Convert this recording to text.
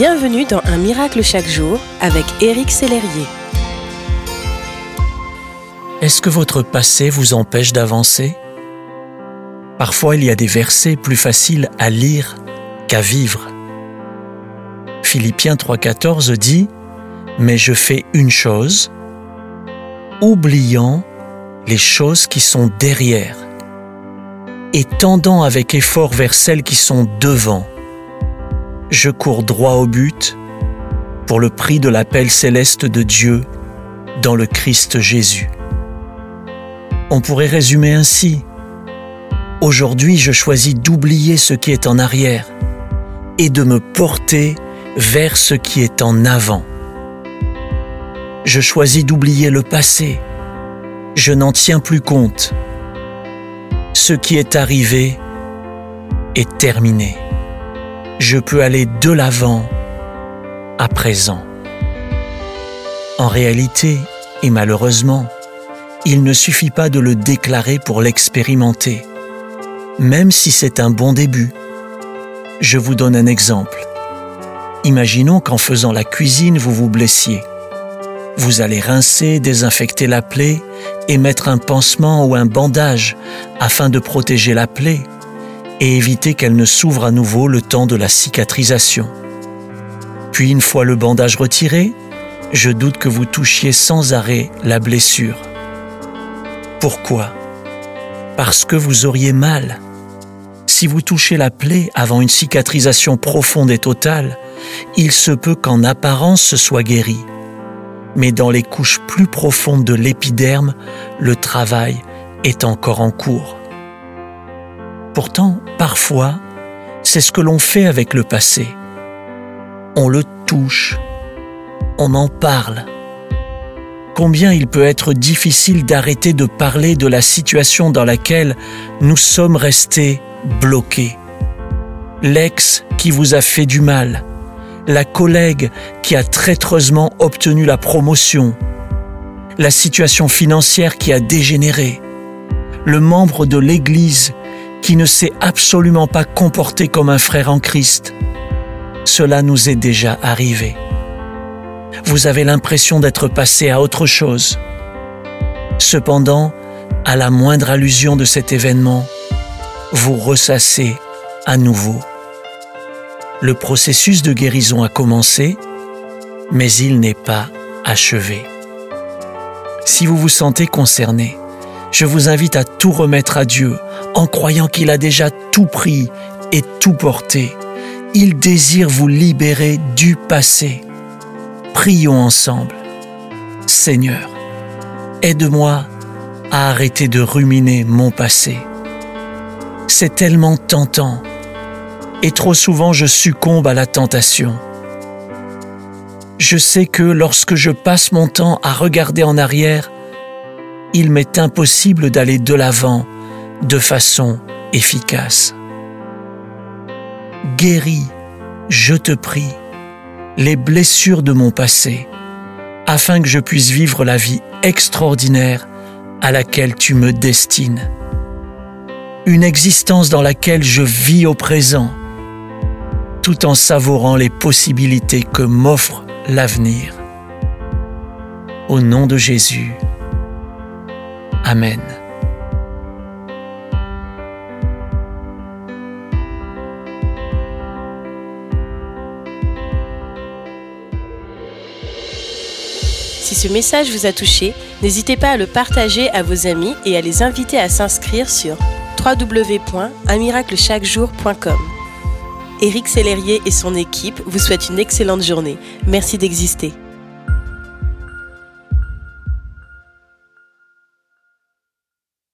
Bienvenue dans Un miracle chaque jour avec Éric Sellerier. Est-ce que votre passé vous empêche d'avancer? Parfois il y a des versets plus faciles à lire qu'à vivre. Philippiens 3.14 dit ⁇ Mais je fais une chose, oubliant les choses qui sont derrière et tendant avec effort vers celles qui sont devant. Je cours droit au but pour le prix de l'appel céleste de Dieu dans le Christ Jésus. On pourrait résumer ainsi. Aujourd'hui, je choisis d'oublier ce qui est en arrière et de me porter vers ce qui est en avant. Je choisis d'oublier le passé. Je n'en tiens plus compte ce qui est arrivé est terminé. Je peux aller de l'avant à présent. En réalité, et malheureusement, il ne suffit pas de le déclarer pour l'expérimenter, même si c'est un bon début. Je vous donne un exemple. Imaginons qu'en faisant la cuisine, vous vous blessiez. Vous allez rincer, désinfecter la plaie et mettre un pansement ou un bandage afin de protéger la plaie et éviter qu'elle ne s'ouvre à nouveau le temps de la cicatrisation. Puis une fois le bandage retiré, je doute que vous touchiez sans arrêt la blessure. Pourquoi? Parce que vous auriez mal. Si vous touchez la plaie avant une cicatrisation profonde et totale, il se peut qu'en apparence ce soit guéri mais dans les couches plus profondes de l'épiderme, le travail est encore en cours. Pourtant, parfois, c'est ce que l'on fait avec le passé. On le touche, on en parle. Combien il peut être difficile d'arrêter de parler de la situation dans laquelle nous sommes restés bloqués. L'ex qui vous a fait du mal, la collègue qui a traîtreusement obtenu la promotion, la situation financière qui a dégénéré, le membre de l'Église qui ne s'est absolument pas comporté comme un frère en Christ. Cela nous est déjà arrivé. Vous avez l'impression d'être passé à autre chose. Cependant, à la moindre allusion de cet événement, vous ressassez à nouveau le processus de guérison a commencé, mais il n'est pas achevé. Si vous vous sentez concerné, je vous invite à tout remettre à Dieu en croyant qu'il a déjà tout pris et tout porté. Il désire vous libérer du passé. Prions ensemble. Seigneur, aide-moi à arrêter de ruminer mon passé. C'est tellement tentant et trop souvent je succombe à la tentation. Je sais que lorsque je passe mon temps à regarder en arrière, il m'est impossible d'aller de l'avant de façon efficace. Guéris, je te prie, les blessures de mon passé, afin que je puisse vivre la vie extraordinaire à laquelle tu me destines. Une existence dans laquelle je vis au présent, tout en savourant les possibilités que m'offre l'avenir. Au nom de Jésus. Amen. Si ce message vous a touché, n'hésitez pas à le partager à vos amis et à les inviter à s'inscrire sur www.unmiraclechaquejour.com. Éric Sellerier et son équipe vous souhaitent une excellente journée. Merci d'exister.